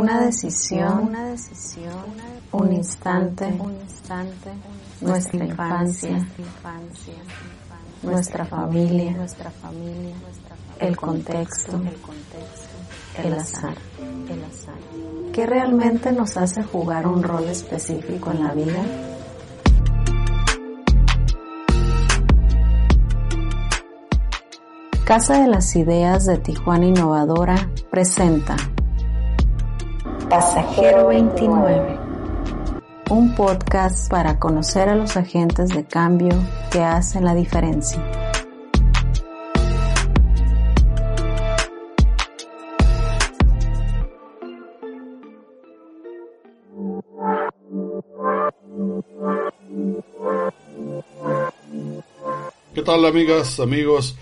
una decisión, una decisión, un instante, un instante, nuestra infancia, nuestra familia, nuestra familia, el contexto, el azar, el azar. ¿Qué realmente nos hace jugar un rol específico en la vida? Casa de las Ideas de Tijuana Innovadora presenta Pasajero 29, un podcast para conocer a los agentes de cambio que hacen la diferencia. ¿Qué tal amigas, amigos?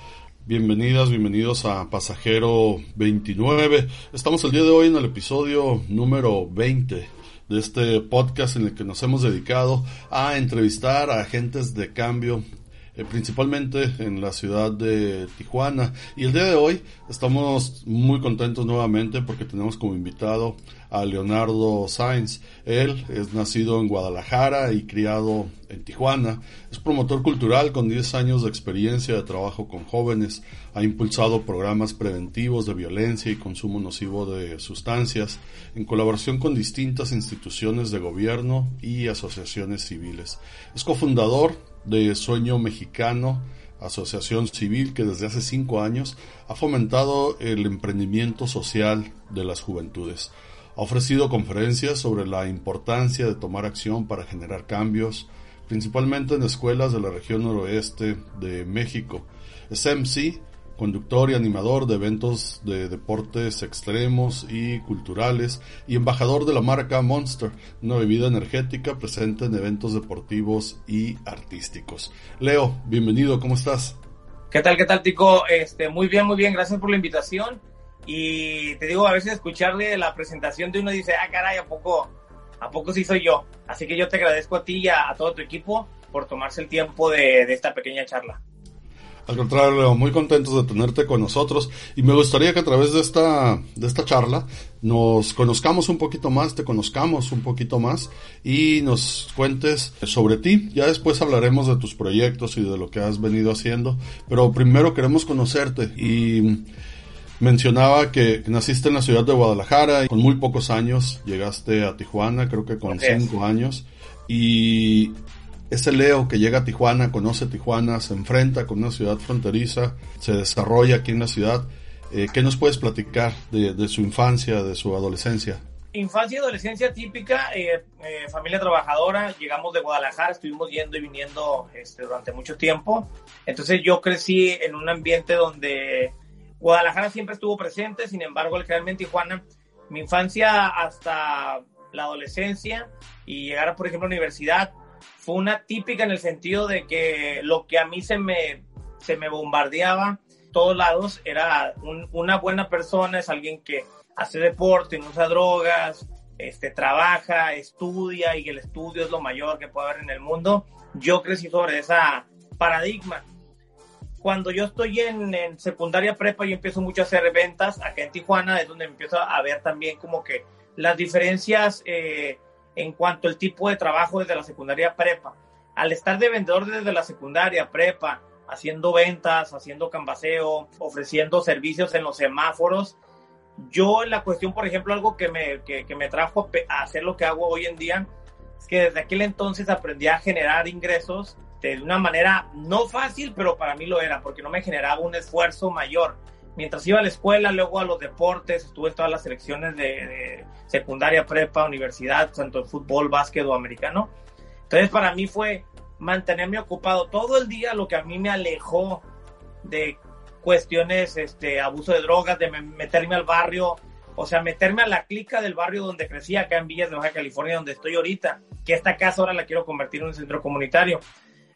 Bienvenidas, bienvenidos a Pasajero 29. Estamos el día de hoy en el episodio número 20 de este podcast en el que nos hemos dedicado a entrevistar a agentes de cambio eh, principalmente en la ciudad de Tijuana. Y el día de hoy estamos muy contentos nuevamente porque tenemos como invitado a Leonardo Sainz. Él es nacido en Guadalajara y criado en Tijuana. Es promotor cultural con 10 años de experiencia de trabajo con jóvenes. Ha impulsado programas preventivos de violencia y consumo nocivo de sustancias en colaboración con distintas instituciones de gobierno y asociaciones civiles. Es cofundador de Sueño Mexicano, asociación civil que desde hace cinco años ha fomentado el emprendimiento social de las juventudes. Ha ofrecido conferencias sobre la importancia de tomar acción para generar cambios, principalmente en escuelas de la región noroeste de México. Es MC conductor y animador de eventos de deportes extremos y culturales y embajador de la marca Monster, una bebida energética presente en eventos deportivos y artísticos. Leo, bienvenido, ¿cómo estás? ¿Qué tal, qué tal, Tico? Este, muy bien, muy bien, gracias por la invitación. Y te digo, a veces escucharle la presentación de uno dice, ah, caray, ¿a poco, a poco sí soy yo? Así que yo te agradezco a ti y a, todo tu equipo por tomarse el tiempo de, esta pequeña charla. Al contrario, muy contentos de tenerte con nosotros y me gustaría que a través de esta, de esta charla nos conozcamos un poquito más, te conozcamos un poquito más y nos cuentes sobre ti. Ya después hablaremos de tus proyectos y de lo que has venido haciendo, pero primero queremos conocerte y mencionaba que naciste en la ciudad de Guadalajara y con muy pocos años llegaste a Tijuana, creo que con cinco años y ese Leo que llega a Tijuana, conoce Tijuana, se enfrenta con una ciudad fronteriza, se desarrolla aquí en la ciudad. Eh, ¿Qué nos puedes platicar de, su infancia, de su adolescencia? Infancia y adolescencia típica, eh, eh, familia trabajadora, llegamos de Guadalajara, estuvimos yendo y viniendo este, durante mucho tiempo. Entonces yo crecí en un ambiente donde Guadalajara siempre estuvo presente, sin embargo, el en Tijuana, mi infancia hasta la adolescencia y llegar, por ejemplo, a la universidad, fue una típica en el sentido de que lo que a mí se me, se me bombardeaba todos lados era una buena persona, es alguien que hace deporte, no usa drogas, este, trabaja, estudia y el estudio es lo mayor que puede haber en el mundo. Yo crecí sobre esa paradigma. Cuando yo estoy en, secundaria prepa, yo empiezo mucho a hacer ventas acá en Tijuana, es donde empiezo a ver también como que las diferencias eh, en cuanto al tipo de trabajo desde la secundaria prepa. Al estar de vendedor desde la secundaria prepa, haciendo ventas, haciendo cambaseo, ofreciendo servicios en los semáforos, yo en la cuestión, por ejemplo, algo que me, que, me trajo a hacer lo que hago hoy en día, es que desde aquel entonces aprendí a generar ingresos de una manera no fácil, pero para mí lo era, porque no me generaba un esfuerzo mayor mientras iba a la escuela, luego a los deportes, estuve en todas las selecciones de, secundaria, prepa, universidad, tanto de fútbol, básquet o americano. Entonces para mí fue mantenerme ocupado todo el día, lo que a mí me alejó de cuestiones, este, abuso de drogas, de meterme al barrio, o sea, meterme a la clica del barrio donde crecí, acá en Villas de Baja California, donde estoy ahorita, que esta casa ahora la quiero convertir en un centro comunitario.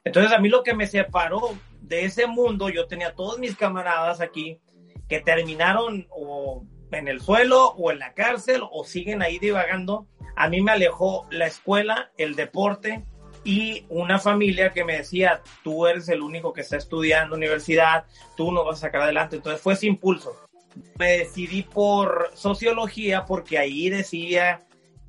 Entonces a mí lo que me separó de ese mundo, yo tenía todos mis camaradas aquí, que terminaron o en el suelo o en la cárcel o siguen ahí divagando. A mí me alejó la escuela, el deporte y una familia que me decía, tú eres el único que está estudiando universidad, tú no vas a sacar adelante. Entonces fue ese impulso. me decidí por sociología porque ahí decía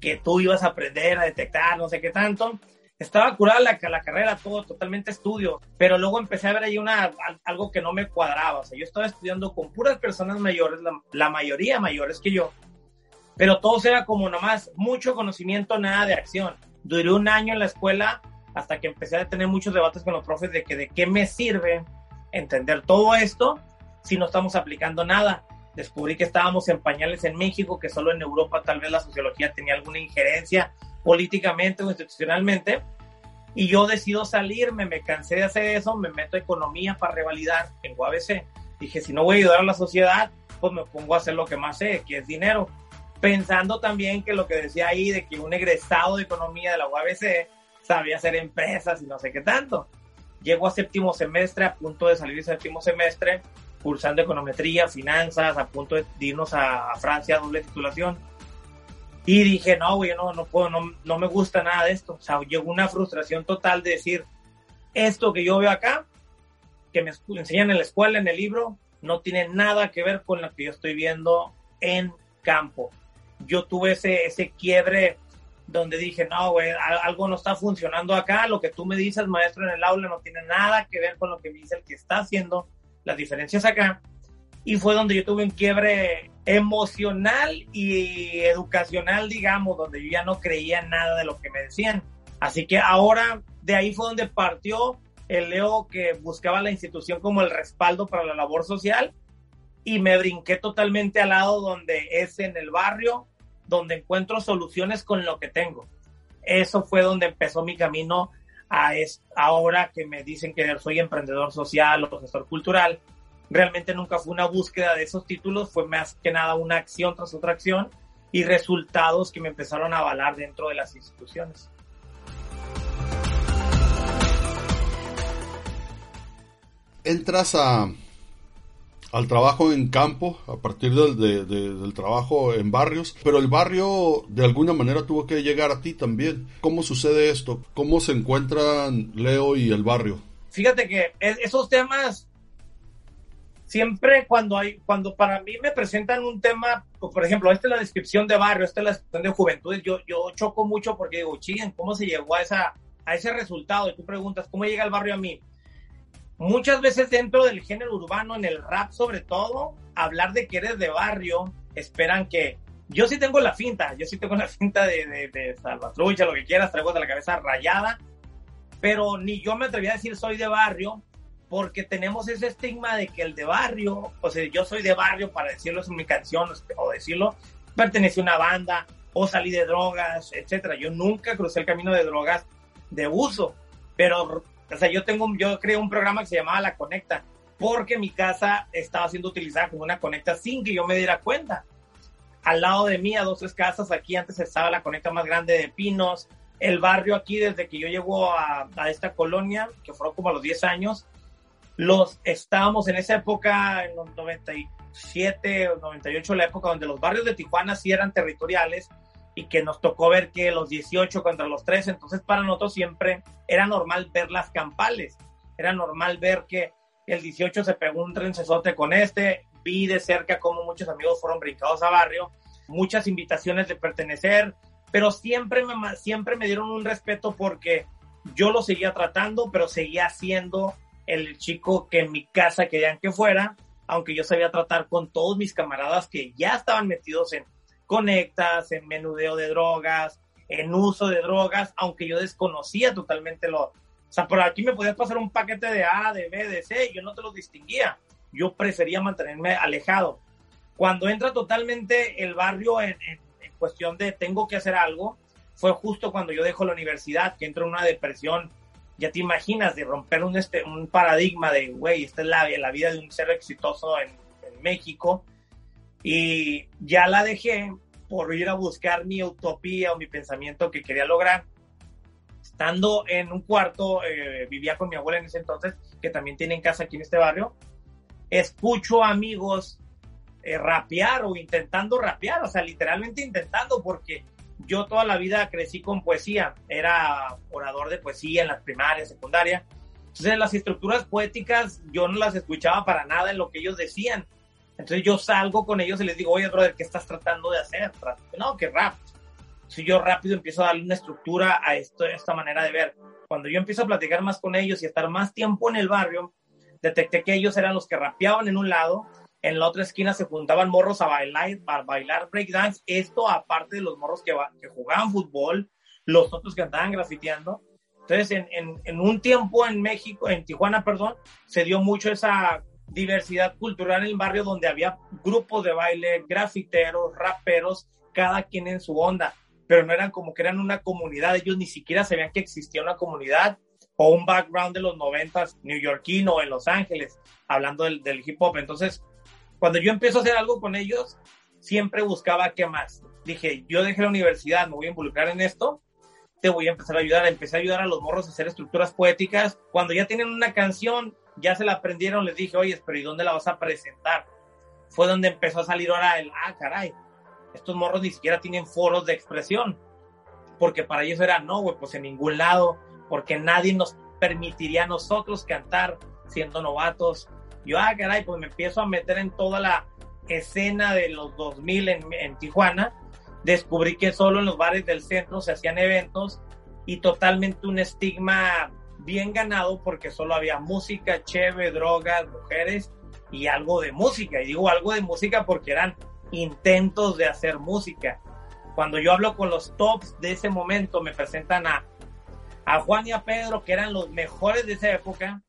que tú ibas a aprender a detectar no sé qué tanto. Estaba curada la, la carrera, todo totalmente estudio, pero luego empecé a ver ahí una, algo que no me cuadraba. O sea, yo estaba estudiando con puras personas mayores, la, la mayoría mayores que yo, pero todos era como nomás mucho conocimiento, nada de acción. Duré un año en la escuela hasta que empecé a tener muchos debates con los profes de que de qué me sirve entender todo esto si no estamos aplicando nada. Descubrí que estábamos en pañales en México, que solo en Europa tal vez la sociología tenía alguna injerencia políticamente o institucionalmente. Y yo decido salirme, me cansé de hacer eso, me meto a economía para revalidar en UABC. Dije, si no voy a ayudar a la sociedad, pues me pongo a hacer lo que más sé, que es dinero. Pensando también que lo que decía ahí de que un egresado de economía de la UABC sabía hacer empresas y no sé qué tanto. Llego a séptimo semestre, a punto de salir de séptimo semestre, cursando econometría, finanzas, a punto de irnos a, Francia, doble titulación. Y dije, no, güey, no, no puedo, no, no me gusta nada de esto. O sea, llegó una frustración total de decir, esto que yo veo acá, que me enseñan en la escuela, en el libro, no tiene nada que ver con lo que yo estoy viendo en campo. Yo tuve ese, ese quiebre donde dije, no, güey, algo no está funcionando acá, lo que tú me dices, maestro, en el aula no tiene nada que ver con lo que me dice el que está haciendo las diferencias acá. Y fue donde yo tuve un quiebre emocional y educacional, digamos, donde yo ya no creía nada de lo que me decían. Así que ahora de ahí fue donde partió el Leo que buscaba la institución como el respaldo para la labor social y me brinqué totalmente al lado donde es en el barrio, donde encuentro soluciones con lo que tengo. Eso fue donde empezó mi camino a es, ahora que me dicen que soy emprendedor social o gestor cultural. Realmente nunca fue una búsqueda de esos títulos, fue más que nada una acción tras otra acción y resultados que me empezaron a avalar dentro de las instituciones. Entras a, al trabajo en campo a partir del, del trabajo en barrios, pero el barrio de alguna manera tuvo que llegar a ti también. ¿Cómo sucede esto? ¿Cómo se encuentran Leo y el barrio? Fíjate que esos temas siempre cuando hay, cuando para mí me presentan un tema, por ejemplo, esta es la descripción de barrio, esta es la descripción de juventud, yo, yo choco mucho porque digo, chinguen, ¿cómo se llegó a, esa, a ese resultado? Y tú preguntas, ¿cómo llega el barrio a mí? muchas veces dentro del género urbano, en el rap sobre todo, hablar de que eres de barrio, esperan que... Yo sí tengo la finta, yo sí tengo la finta de, de, de salvatrucha, lo que quieras, traigo de la cabeza rayada, pero ni yo me atreví a decir soy de barrio, porque tenemos ese estigma de que el de barrio, o sea, yo soy de barrio para decirlo en mi canción o decirlo, pertenece a una banda o salí de drogas, etcétera. Yo nunca crucé el camino de drogas de uso, pero o sea, yo tengo, yo creé un programa que se llamaba La Conecta, porque mi casa estaba siendo utilizada como una conecta sin que yo me diera cuenta. Al lado de mí, a dos tres casas, aquí antes estaba la conecta más grande de Pinos. El barrio aquí, desde que yo llego a, a esta colonia, que fueron como a los 10 años, los estábamos en esa época, en los 97 o 98, la época donde los barrios de Tijuana sí eran territoriales y que nos tocó ver que los 18 contra los 13, entonces para nosotros siempre era normal ver las campales, era normal ver que el 18 se pegó un trencesote con este, vi de cerca cómo muchos amigos fueron brincados a barrio, muchas invitaciones de pertenecer, pero siempre me, siempre me dieron un respeto porque yo lo seguía tratando, pero seguía siendo el chico que en mi casa querían que fuera, aunque yo sabía tratar con todos mis camaradas que ya estaban metidos en conectas, en menudeo de drogas, en uso de drogas, aunque yo desconocía totalmente lo... O sea, por aquí me podías pasar un paquete de A, de B, de C, yo no te lo distinguía. Yo prefería mantenerme alejado. Cuando entra totalmente el barrio en, cuestión de tengo que hacer algo, fue justo cuando yo dejo la universidad, que entro en una depresión, ya te imaginas, de romper un, este, un paradigma de, güey, esta es la, la vida de un ser exitoso en, en México, y ya la dejé por ir a buscar mi utopía o mi pensamiento que quería lograr. Estando en un cuarto, eh, vivía con mi abuela en ese entonces, que también tiene casa aquí en este barrio, escucho amigos eh, rapear o intentando rapear, o sea, literalmente intentando, porque yo toda la vida crecí con poesía, era orador de poesía en las primarias, secundaria. Entonces las estructuras poéticas yo no las escuchaba para nada en lo que ellos decían, Entonces yo salgo con ellos y les digo, oye, brother, ¿qué estás tratando de hacer? No, que rap. Si yo rápido empiezo a darle una estructura a esto, esta manera de ver. Cuando yo empiezo a platicar más con ellos y estar más tiempo en el barrio, detecté que ellos eran los que rapeaban en un lado, en la otra esquina se juntaban morros a bailar, a bailar breakdance, esto aparte de los morros que, que jugaban fútbol, los otros que andaban grafiteando. Entonces, en, en, en, un tiempo en México, en Tijuana, perdón, se dio mucho esa diversidad cultural en el barrio donde había grupos de baile, grafiteros, raperos, cada quien en su onda, pero no eran como que eran una comunidad, ellos ni siquiera sabían que existía una comunidad o un background de los noventas neoyorquino en Los Ángeles, hablando del, del hip hop. Entonces, cuando yo empiezo a hacer algo con ellos, siempre buscaba qué más. Dije, yo dejé la universidad, me voy a involucrar en esto, te voy a empezar a ayudar. Empecé a ayudar a los morros a hacer estructuras poéticas. Cuando ya tienen una canción, ya se la aprendieron, les dije, oye, pero ¿y dónde la vas a presentar? Fue donde empezó a salir ahora el, ah, caray, estos morros ni siquiera tienen foros de expresión. Porque para ellos era, no, güey, pues en ningún lado, porque nadie nos permitiría a nosotros cantar siendo novatos. Yo, ah, caray, pues me empiezo a meter en toda la escena de los 2000 en, en Tijuana. Descubrí que solo en los bares del centro se hacían eventos y totalmente un estigma bien ganado porque solo había música, cheve, drogas, mujeres y algo de música. Y digo algo de música porque eran intentos de hacer música. Cuando yo hablo con los tops de ese momento, me presentan a, a Juan y a Pedro, que eran los mejores de esa época.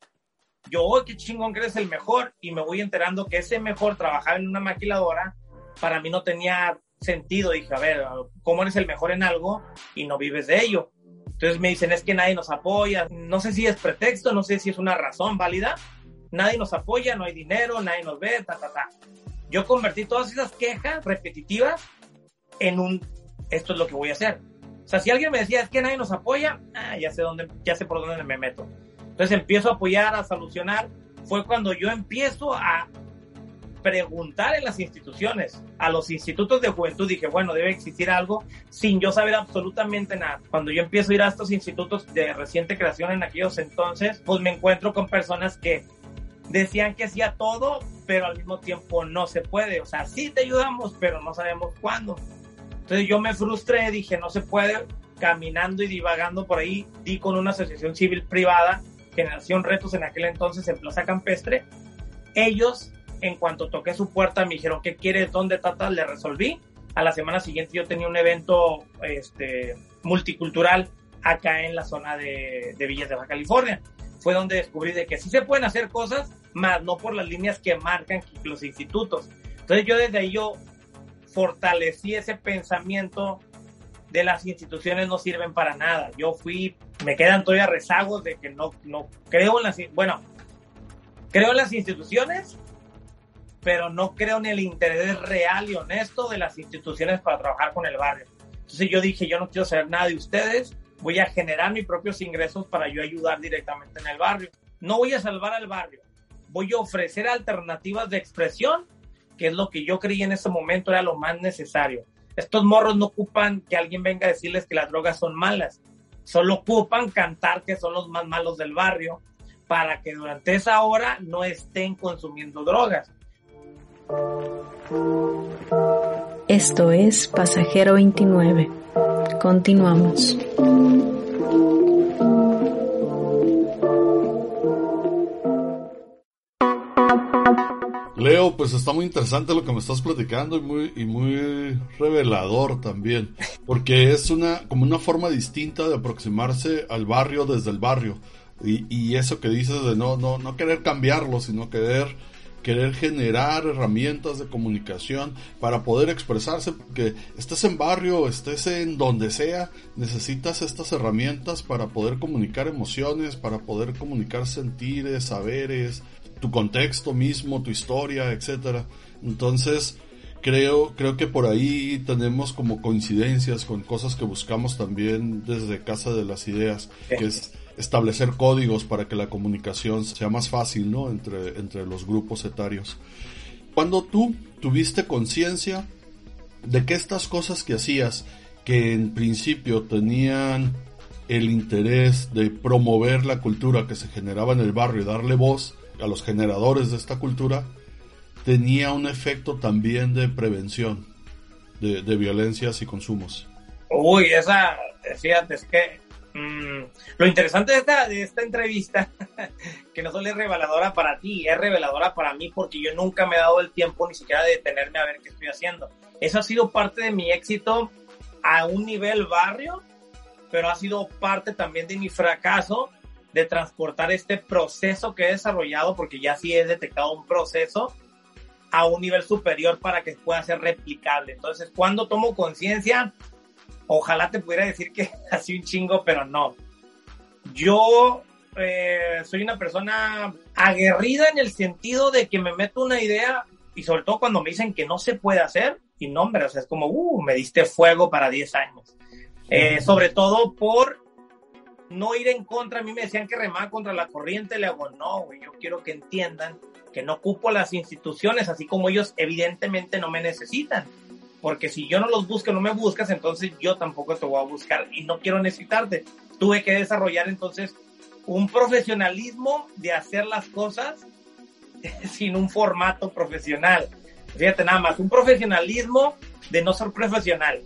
Yo, oh, qué chingón que eres el mejor. Y me voy enterando que ese mejor trabajaba en una maquiladora. Para mí no tenía sentido. Dije, a ver, ¿cómo eres el mejor en algo y no vives de ello? Entonces me dicen, es que nadie nos apoya. No sé si es pretexto, no sé si es una razón válida. Nadie nos apoya, no hay dinero, nadie nos ve, ta, ta, ta. Yo convertí todas esas quejas repetitivas en un, esto es lo que voy a hacer. O sea, si alguien me decía, es que nadie nos apoya, ah, ya sé dónde, ya sé por dónde me meto. Entonces empiezo a apoyar, a solucionar. Fue cuando yo empiezo a preguntar en las instituciones, a los institutos de juventud, dije, bueno, debe existir algo sin yo saber absolutamente nada. Cuando yo empiezo a ir a estos institutos de reciente creación en aquellos entonces, pues me encuentro con personas que decían que hacía todo, pero al mismo tiempo no se puede. O sea, sí te ayudamos, pero no sabemos cuándo. Entonces yo me frustré, dije, no se puede. Caminando y divagando por ahí, di con una asociación civil privada, Generación Retos en aquel entonces en Plaza Campestre. Ellos en cuanto toqué su puerta, me dijeron, ¿qué quieres? ¿Dónde tratas? Le resolví. A la semana siguiente yo tenía un evento este, multicultural acá en la zona de, de Villas de Baja California. Fue donde descubrí de que sí se pueden hacer cosas, más no por las líneas que marcan los institutos. Entonces yo desde ahí yo fortalecí ese pensamiento de las instituciones no sirven para nada. Yo fui, me quedan todavía rezagos de que no, no creo en las, bueno, creo las instituciones, pero no creo en el interés real y honesto de las instituciones para trabajar con el barrio. Entonces yo dije, yo no quiero saber nada de ustedes, voy a generar mis propios ingresos para yo ayudar directamente en el barrio. No voy a salvar al barrio, voy a ofrecer alternativas de expresión, que es lo que yo creí en ese momento era lo más necesario. Estos morros no ocupan que alguien venga a decirles que las drogas son malas, solo ocupan cantar que son los más malos del barrio para que durante esa hora no estén consumiendo drogas. Esto es Pasajero 29. Continuamos. Leo, pues está muy interesante lo que me estás platicando y muy, y muy revelador también, porque es una, como una forma distinta de aproximarse al barrio desde el barrio. Y, y eso que dices de no, no, no querer cambiarlo, sino querer querer generar herramientas de comunicación para poder expresarse, porque estés en barrio, estés en donde sea, necesitas estas herramientas para poder comunicar emociones, para poder comunicar sentires, saberes, tu contexto mismo, tu historia, etcétera. Entonces, creo, creo que por ahí tenemos como coincidencias con cosas que buscamos también desde Casa de las Ideas, que es establecer códigos para que la comunicación sea más fácil, ¿no? Entre, entre los grupos etarios. Cuando tú tuviste conciencia de que estas cosas que hacías, que en principio tenían el interés de promover la cultura que se generaba en el barrio y darle voz a los generadores de esta cultura, tenía un efecto también de prevención de, violencias y consumos. Uy, esa, fíjate, es que mm, lo interesante de esta, de esta entrevista, que no solo es reveladora para ti, es reveladora para mí porque yo nunca me he dado el tiempo ni siquiera de detenerme a ver qué estoy haciendo. Eso ha sido parte de mi éxito a un nivel barrio, pero ha sido parte también de mi fracaso de transportar este proceso que he desarrollado, porque ya sí he detectado un proceso a un nivel superior para que pueda ser replicable. Entonces, cuando tomo conciencia, ojalá te pudiera decir que así un chingo, pero no. Yo eh, soy una persona aguerrida en el sentido de que me meto una idea y sobre todo cuando me dicen que no se puede hacer, y no, hombre, o sea, es como, uh, me diste fuego para 10 años. Eh, sobre todo por no ir en contra. A mí me decían que remaba contra la corriente. Le hago, no, güey, yo quiero que entiendan que no ocupo las instituciones, así como ellos evidentemente no me necesitan. Porque si yo no los busco, no me buscas, entonces yo tampoco te voy a buscar y no quiero necesitarte. Tuve que desarrollar entonces un profesionalismo de hacer las cosas sin un formato profesional. Fíjate nada más, un profesionalismo de no ser profesional.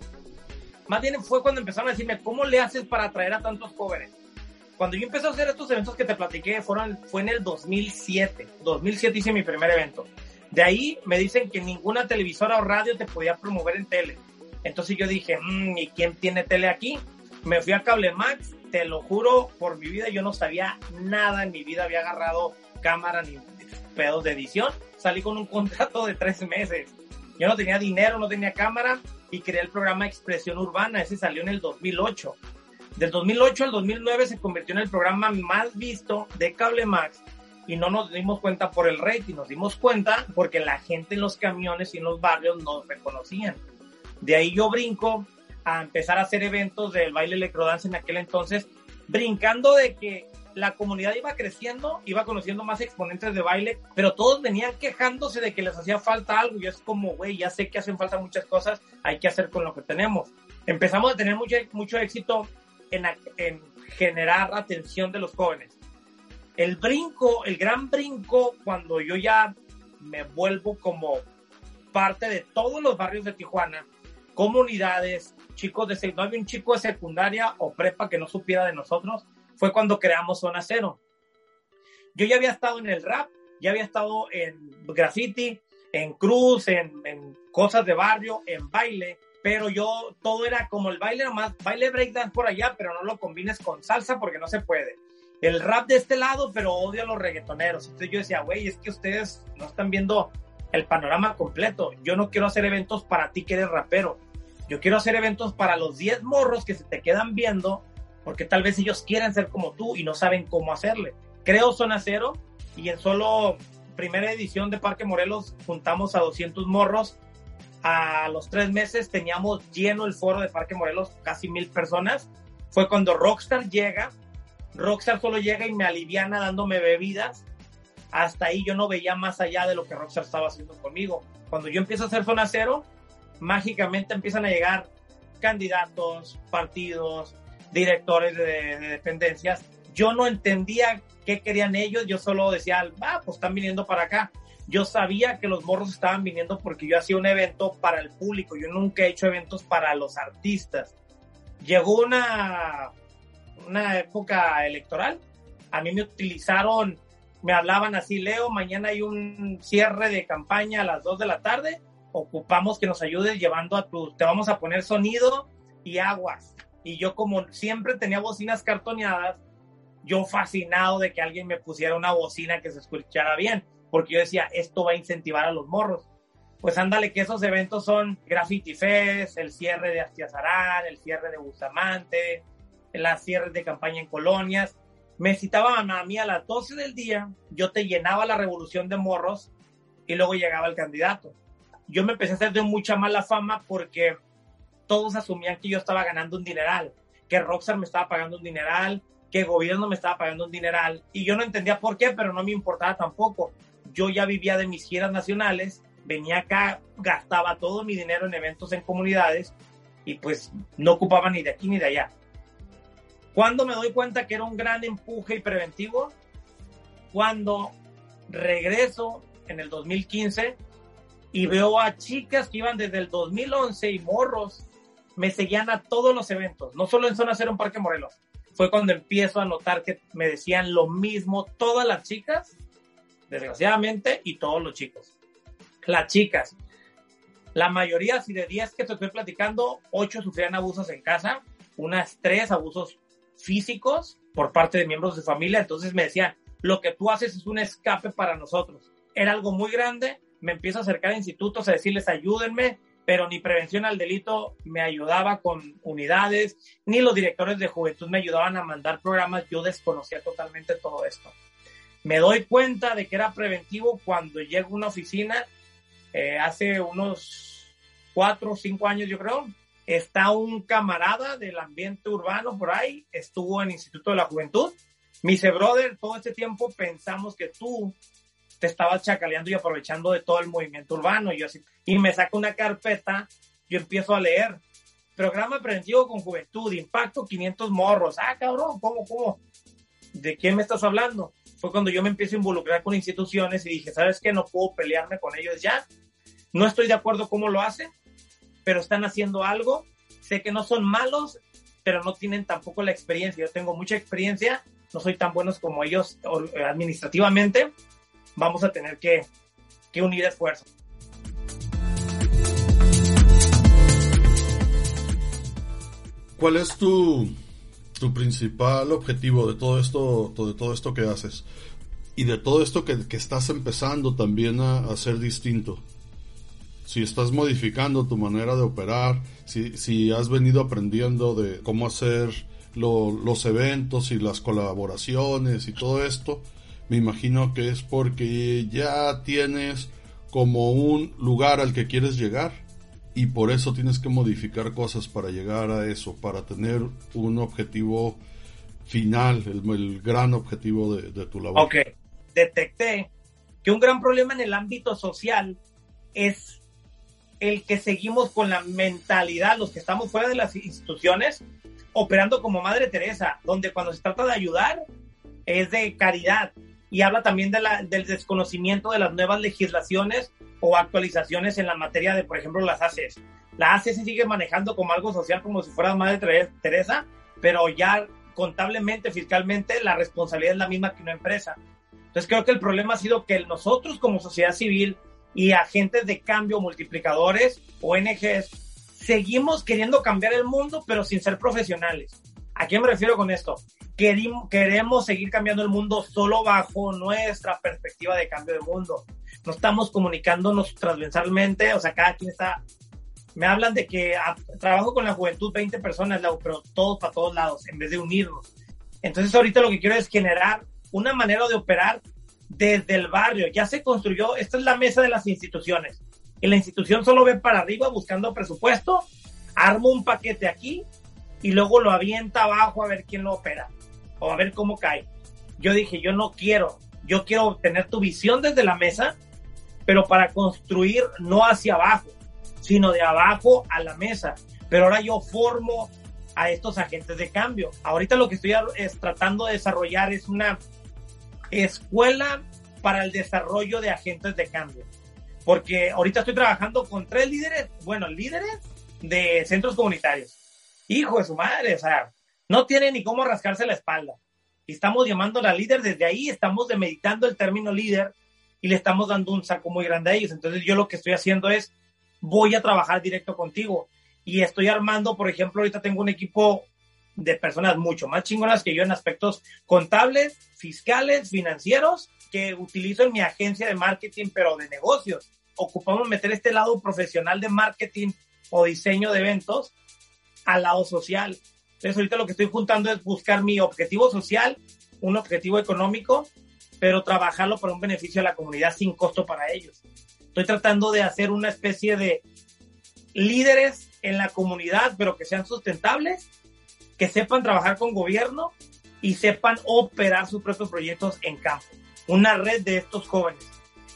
Más bien fue cuando empezaron a decirme, ¿cómo le haces para atraer a tantos jóvenes? Cuando yo empecé a hacer estos eventos que te platiqué, fueron, fue en el 2007. 2007 hice mi primer evento. De ahí me dicen que ninguna televisora o radio te podía promover en tele. Entonces yo dije, mmm, ¿y quién tiene tele aquí? Me fui a Cable Max, te lo juro, por mi vida yo no sabía nada en mi vida, había agarrado cámara ni pedos de edición. Salí con un contrato de tres meses. Yo no tenía dinero, no tenía cámara y creé el programa Expresión Urbana. Ese salió en el 2008. Del 2008 al 2009 se convirtió en el programa más visto de Cable Max y no nos dimos cuenta por el rating, nos dimos cuenta porque la gente en los camiones y en los barrios nos reconocían. De ahí yo brinco a empezar a hacer eventos del baile electrodance en aquel entonces, brincando de que la comunidad iba creciendo, iba conociendo más exponentes de baile, pero todos venían quejándose de que les hacía falta algo y es como, güey, ya sé que hacen falta muchas cosas, hay que hacer con lo que tenemos. Empezamos a tener mucho, mucho éxito en, en generar atención de los jóvenes. El brinco, el gran brinco, cuando yo ya me vuelvo como parte de todos los barrios de Tijuana, comunidades, chicos de no había un chico de secundaria o prepa que no supiera de nosotros, fue cuando creamos Zona Cero. Yo ya había estado en el rap, ya había estado en graffiti, en cruz, en, cosas de barrio, en baile, pero yo todo era como el baile nomás, baile breakdance por allá, pero no lo combines con salsa porque no se puede. El rap de este lado, pero odio a los reggaetoneros. Entonces yo decía, güey, es que ustedes no están viendo el panorama completo. Yo no quiero hacer eventos para ti que eres rapero. Yo quiero hacer eventos para los 10 morros que se te quedan viendo porque tal vez ellos quieren ser como tú y no saben cómo hacerle. Creo Zona Cero y en solo primera edición de Parque Morelos juntamos a 200 morros. A los tres meses teníamos lleno el foro de Parque Morelos, casi mil personas. Fue cuando Rockstar llega. Rockstar solo llega y me aliviana dándome bebidas. Hasta ahí yo no veía más allá de lo que Rockstar estaba haciendo conmigo. Cuando yo empiezo a hacer Zona Cero, mágicamente empiezan a llegar candidatos, partidos, directores de, dependencias. Yo no entendía qué querían ellos, yo solo decía, ah, pues están viniendo para acá. Yo sabía que los morros estaban viniendo porque yo hacía un evento para el público, yo nunca he hecho eventos para los artistas. Llegó una, una época electoral, a mí me utilizaron, me hablaban así, Leo, mañana hay un cierre de campaña a las 2 de la tarde, ocupamos que nos ayudes llevando a tu, te vamos a poner sonido y aguas y yo como siempre tenía bocinas cartoneadas, yo fascinado de que alguien me pusiera una bocina que se escuchara bien, porque yo decía, esto va a incentivar a los morros. Pues ándale que esos eventos son Graffiti Fest, el cierre de Astiazarán, el cierre de Bustamante, las cierres de campaña en colonias. Me citaban a mí a las 12 del día, yo te llenaba la revolución de morros y luego llegaba el candidato. Yo me empecé a hacer de mucha mala fama porque todos asumían que yo estaba ganando un dineral, que Rockstar me estaba pagando un dineral, que el gobierno me estaba pagando un dineral. Y yo no entendía por qué, pero no me importaba tampoco. Yo ya vivía de mis giras nacionales, venía acá, gastaba todo mi dinero en eventos en comunidades y pues no ocupaba ni de aquí ni de allá. Cuando me doy cuenta que era un gran empuje y preventivo, cuando regreso en el 2015 y veo a chicas que iban desde el 2011 y morros me seguían a todos los eventos, no solo en Zona Cero en Parque Morelos. Fue cuando empiezo a notar que me decían lo mismo todas las chicas, desgraciadamente, y todos los chicos. Las chicas, la mayoría, si de 10 que te estoy platicando, 8 sufrían abusos en casa, unas 3 abusos físicos por parte de miembros de familia. Entonces me decían, lo que tú haces es un escape para nosotros. Era algo muy grande, me empiezo a acercar a institutos a decirles ayúdenme, pero ni prevención al delito me ayudaba con unidades, ni los directores de juventud me ayudaban a mandar programas, yo desconocía totalmente todo esto. Me doy cuenta de que era preventivo cuando llego a una oficina, eh, hace unos cuatro o cinco años yo creo, está un camarada del ambiente urbano por ahí, estuvo en Instituto de la Juventud, me dice, brother, todo este tiempo pensamos que tú te estabas chacaleando y aprovechando de todo el movimiento urbano. Y yo así, y me saca una carpeta, yo empiezo a leer. Programa preventivo con juventud, impacto 500 morros. Ah, cabrón, ¿cómo, cómo? ¿De quién me estás hablando? Fue cuando yo me empiezo a involucrar con instituciones y dije, ¿sabes qué? No puedo pelearme con ellos ya. No estoy de acuerdo cómo lo hacen, pero están haciendo algo. Sé que no son malos, pero no tienen tampoco la experiencia. Yo tengo mucha experiencia, no soy tan buenos como ellos administrativamente, vamos a tener que, unir esfuerzos. ¿Cuál es tu, tu principal objetivo de todo esto, de todo esto que haces? Y de todo esto que, estás empezando también a, hacer distinto. Si estás modificando tu manera de operar, si, si has venido aprendiendo de cómo hacer los eventos y las colaboraciones y todo esto, me imagino que es porque ya tienes como un lugar al que quieres llegar y por eso tienes que modificar cosas para llegar a eso, para tener un objetivo final, el, gran objetivo de, de, tu labor. Ok, detecté que un gran problema en el ámbito social es el que seguimos con la mentalidad, los que estamos fuera de las instituciones, operando como Madre Teresa, donde cuando se trata de ayudar es de caridad, y habla también del desconocimiento de las nuevas legislaciones o actualizaciones en la materia de, por ejemplo, las ACES. La ACES se sigue manejando como algo social, como si fuera Madre Teresa, pero ya contablemente, fiscalmente, la responsabilidad es la misma que una empresa. Entonces creo que el problema ha sido que nosotros como sociedad civil y agentes de cambio, multiplicadores, ONGs, seguimos queriendo cambiar el mundo, pero sin ser profesionales. ¿A qué me refiero con esto? Queremos seguir cambiando el mundo solo bajo nuestra perspectiva de cambio de mundo. No estamos comunicándonos transversalmente, o sea, cada quien está... Me hablan de que trabajo con la juventud 20 personas, pero todos para todos lados, en vez de unirnos. Entonces ahorita lo que quiero es generar una manera de operar desde el barrio. Ya se construyó, esta es la mesa de las instituciones. Y la institución solo ve para arriba buscando presupuesto, arma un paquete aquí y luego lo avienta abajo a ver quién lo opera o a ver cómo cae. Yo dije, yo no quiero, yo quiero tener tu visión desde la mesa, pero para construir no hacia abajo, sino de abajo a la mesa. Pero ahora yo formo a estos agentes de cambio. Ahorita lo que estoy es tratando de desarrollar es una escuela para el desarrollo de agentes de cambio. Porque ahorita estoy trabajando con tres líderes, bueno, líderes de centros comunitarios. Hijo de su madre, o sea, no tiene ni cómo rascarse la espalda. Estamos llamando a la líder desde ahí, estamos demeditando el término líder y le estamos dando un saco muy grande a ellos. Entonces yo lo que estoy haciendo es, voy a trabajar directo contigo. Y estoy armando, por ejemplo, ahorita tengo un equipo de personas mucho más chingonas que yo en aspectos contables, fiscales, financieros, que utilizo en mi agencia de marketing, pero de negocios. Ocupamos meter este lado profesional de marketing o diseño de eventos al lado social. Entonces ahorita lo que estoy juntando es buscar mi objetivo social, un objetivo económico, pero trabajarlo para un beneficio a la comunidad sin costo para ellos. Estoy tratando de hacer una especie de líderes en la comunidad, pero que sean sustentables, que sepan trabajar con gobierno y sepan operar sus propios proyectos en campo. Una red de estos jóvenes.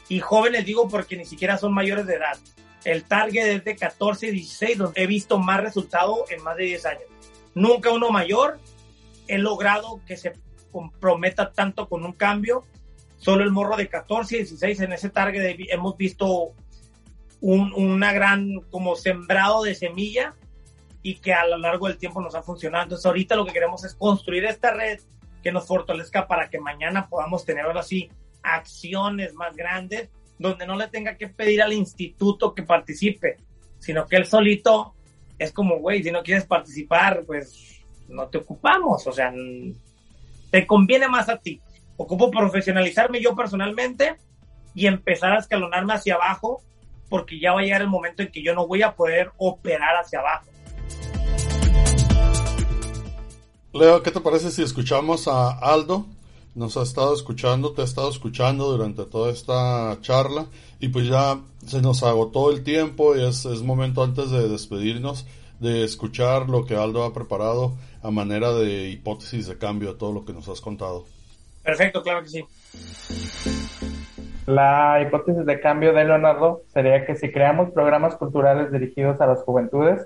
Y jóvenes digo porque ni siquiera son mayores de edad. El target es de 14 y 16, donde he visto más resultado en más de 10 años nunca uno mayor he logrado que se comprometa tanto con un cambio. Solo el morro de 14 y 16 en ese target hemos visto un, una gran como sembrado de semilla y que a lo largo del tiempo nos ha funcionado. Entonces ahorita lo que queremos es construir esta red que nos fortalezca para que mañana podamos tener ahora sí acciones más grandes donde no le tenga que pedir al instituto que participe, sino que él solito es como, güey, si no quieres participar, pues no te ocupamos, o sea, te conviene más a ti. Ocupo profesionalizarme yo personalmente y empezar a escalonarme hacia abajo porque ya va a llegar el momento en que yo no voy a poder operar hacia abajo. Leo, ¿qué te parece si escuchamos a Aldo? Nos ha estado escuchando, te ha estado escuchando durante toda esta charla y pues ya se nos agotó el tiempo y es, es momento antes de despedirnos de escuchar lo que Aldo ha preparado a manera de hipótesis de cambio a todo lo que nos has contado. Perfecto, claro que sí. La hipótesis de cambio de Leonardo sería que si creamos programas culturales dirigidos a las juventudes,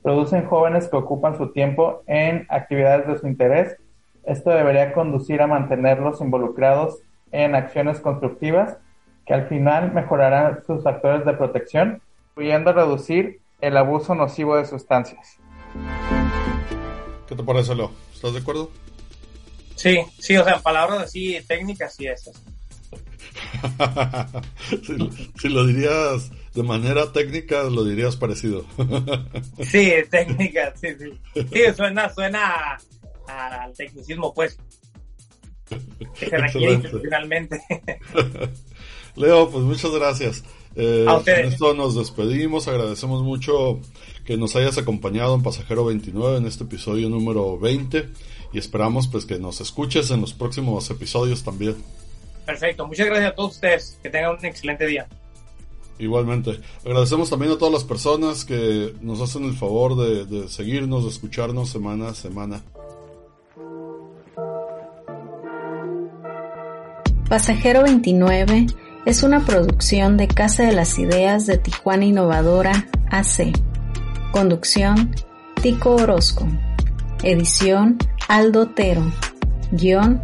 producen jóvenes que ocupan su tiempo en actividades de su interés. Esto debería conducir a mantenerlos involucrados en acciones constructivas que al final mejorarán sus factores de protección, pudiendo reducir el abuso nocivo de sustancias. ¿Qué te parece, Leo? ¿Estás de acuerdo? Sí, sí, o sea, palabras así técnicas y esas. si, lo dirías de manera técnica, lo dirías parecido. sí, técnica, sí, sí. Sí, suena, suena al tecnicismo, pues. Que se requiere institucionalmente. Leo, pues muchas gracias. Eh, con esto nos despedimos. Agradecemos mucho que nos hayas acompañado en Pasajero 29 en este episodio número 20 y esperamos pues que nos escuches en los próximos episodios también. Perfecto, muchas gracias a todos ustedes. Que tengan un excelente día. Igualmente. Agradecemos también a todas las personas que nos hacen el favor de, de seguirnos, de escucharnos semana a semana. Pasajero 29 es una producción de Casa de las Ideas de Tijuana Innovadora AC. Conducción, Tico Orozco. Edición, Aldo Otero. Guión,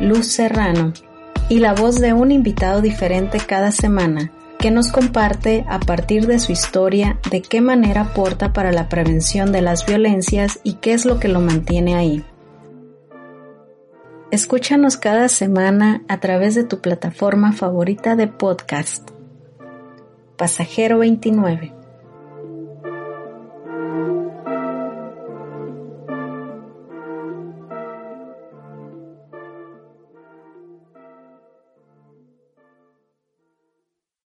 Luz Serrano y la voz de un invitado diferente cada semana que nos comparte a partir de su historia de qué manera aporta para la prevención de las violencias y qué es lo que lo mantiene ahí. Escúchanos cada semana a través de tu plataforma favorita de podcast. Pasajero 29